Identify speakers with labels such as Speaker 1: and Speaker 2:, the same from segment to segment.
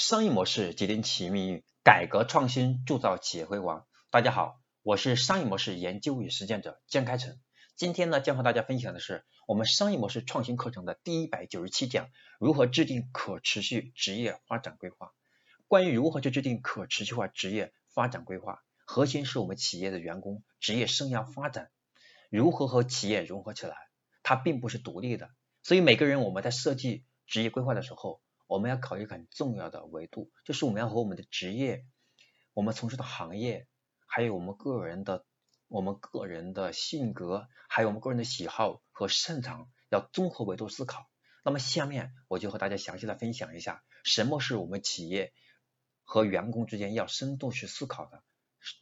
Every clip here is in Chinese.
Speaker 1: 商业模式决定企业命运，改革创新铸造企业辉煌。大家好，我是商业模式研究与实践者江开成。今天呢，将和大家分享的是我们商业模式创新课程的第一百九十七讲：如何制定可持续职业发展规划。关于如何去制定可持续化职业发展规划，核心是我们企业的员工职业生涯发展如何和企业融合起来，它并不是独立的。所以每个人我们在设计职业规划的时候，我们要考虑很重要的维度，就是我们要和我们的职业、我们从事的行业，还有我们个人的、我们个人的性格，还有我们个人的喜好和擅长，要综合维度思考。那么下面我就和大家详细的分享一下，什么是我们企业和员工之间要深度去思考的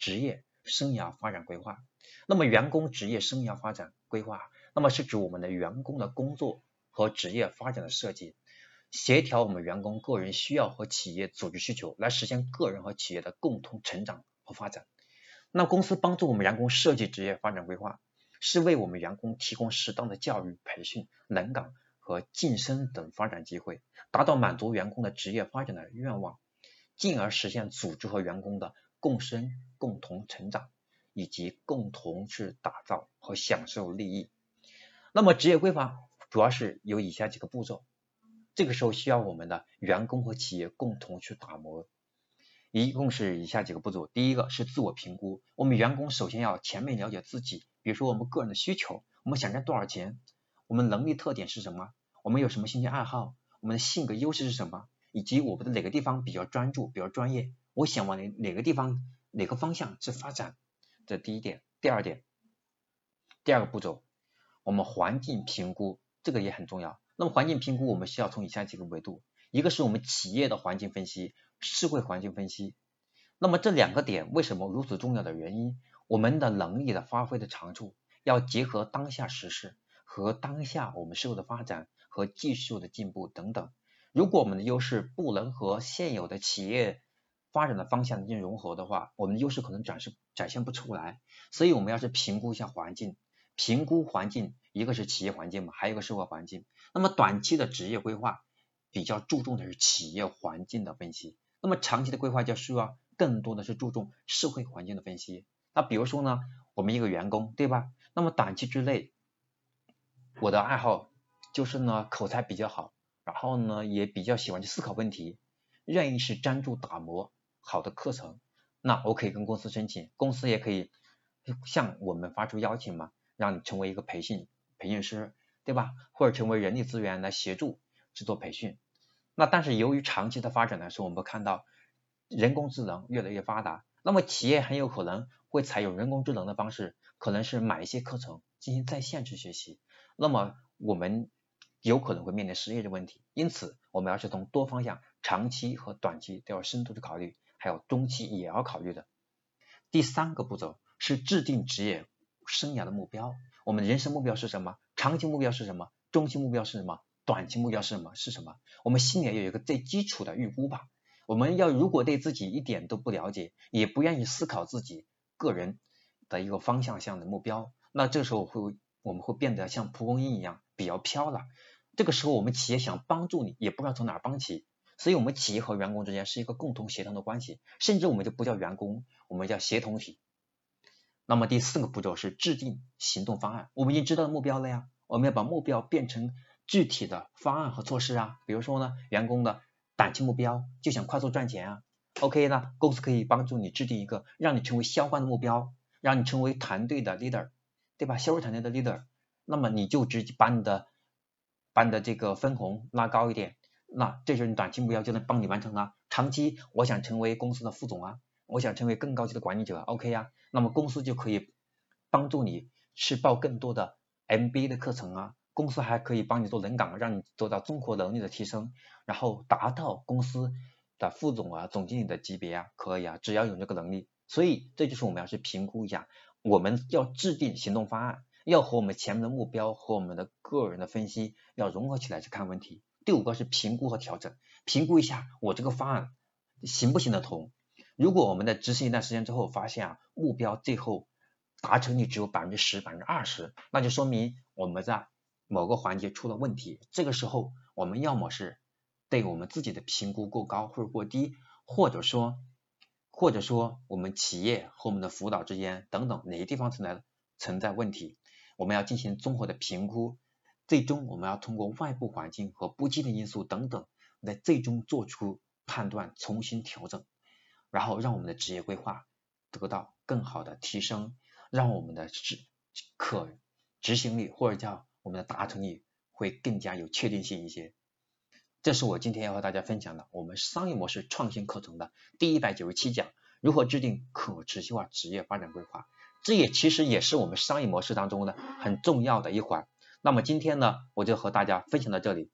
Speaker 1: 职业生涯发展规划。那么员工职业生涯发展规划，那么是指我们的员工的工作和职业发展的设计。协调我们员工个人需要和企业组织需求，来实现个人和企业的共同成长和发展。那公司帮助我们员工设计职业发展规划，是为我们员工提供适当的教育、培训、轮岗和晋升等发展机会，达到满足员工的职业发展的愿望，进而实现组织和员工的共生、共同成长，以及共同去打造和享受利益。那么职业规划主要是有以下几个步骤。这个时候需要我们的员工和企业共同去打磨，一共是以下几个步骤。第一个是自我评估，我们员工首先要全面了解自己，比如说我们个人的需求，我们想挣多少钱，我们能力特点是什么，我们有什么兴趣爱好，我们的性格优势是什么，以及我们的哪个地方比较专注、比较专业，我想往哪哪个地方、哪个方向去发展。这第一点。第二点，第二个步骤，我们环境评估，这个也很重要。那么环境评估，我们需要从以下几个维度，一个是我们企业的环境分析，社会环境分析。那么这两个点为什么如此重要的原因？我们的能力的发挥的长处，要结合当下时事和当下我们社会的发展和技术的进步等等。如果我们的优势不能和现有的企业发展的方向进行融合的话，我们的优势可能展示展现不出来。所以我们要是评估一下环境。评估环境，一个是企业环境嘛，还有一个社会环境。那么短期的职业规划比较注重的是企业环境的分析，那么长期的规划就需要更多的是注重社会环境的分析。那比如说呢，我们一个员工，对吧？那么短期之内，我的爱好就是呢口才比较好，然后呢也比较喜欢去思考问题，愿意是专注打磨好的课程，那我可以跟公司申请，公司也可以向我们发出邀请嘛。让你成为一个培训培训师，对吧？或者成为人力资源来协助制作培训。那但是由于长期的发展来说，我们看到人工智能越来越发达，那么企业很有可能会采用人工智能的方式，可能是买一些课程进行在线去学习。那么我们有可能会面临失业的问题。因此，我们要是从多方向，长期和短期都要深度的考虑，还有中期也要考虑的。第三个步骤是制定职业。生涯的目标，我们人生目标是什么？长期目标是什么？中期目标是什么？短期目标是什么？是什么？我们心里要有一个最基础的预估吧。我们要如果对自己一点都不了解，也不愿意思考自己个人的一个方向性的目标，那这时候会我们会变得像蒲公英一样比较飘了。这个时候我们企业想帮助你，也不知道从哪帮起。所以，我们企业和员工之间是一个共同协同的关系，甚至我们就不叫员工，我们叫协同体。那么第四个步骤是制定行动方案。我们已经知道目标了呀，我们要把目标变成具体的方案和措施啊。比如说呢，员工的短期目标就想快速赚钱啊，OK 呢，公司可以帮助你制定一个让你成为销冠的目标，让你成为团队的 leader，对吧？销售团队的 leader，那么你就直接把你的把你的这个分红拉高一点，那这就是你短期目标就能帮你完成了。长期我想成为公司的副总啊。我想成为更高级的管理者，OK 呀，那么公司就可以帮助你去报更多的 MBA 的课程啊，公司还可以帮你做轮岗，让你做到综合能力的提升，然后达到公司的副总啊、总经理的级别啊，可以啊，只要有这个能力。所以这就是我们要去评估一下，我们要制定行动方案，要和我们前面的目标和我们的个人的分析要融合起来去看问题。第五个是评估和调整，评估一下我这个方案行不行得通。如果我们在执行一段时间之后，发现啊目标最后达成率只有百分之十、百分之二十，那就说明我们在某个环节出了问题。这个时候，我们要么是对我们自己的评估过高或者过低，或者说或者说我们企业和我们的辅导之间等等哪些地方存在存在问题，我们要进行综合的评估，最终我们要通过外部环境和不确定因素等等来最终做出判断，重新调整，然后让我们的职业规划得到更好的提升，让我们的执可执行力或者叫我们的达成率会更加有确定性一些。这是我今天要和大家分享的我们商业模式创新课程的第一百九十七讲，如何制定可持续化职业发展规划。这也其实也是我们商业模式当中的很重要的一环。那么今天呢，我就和大家分享到这里。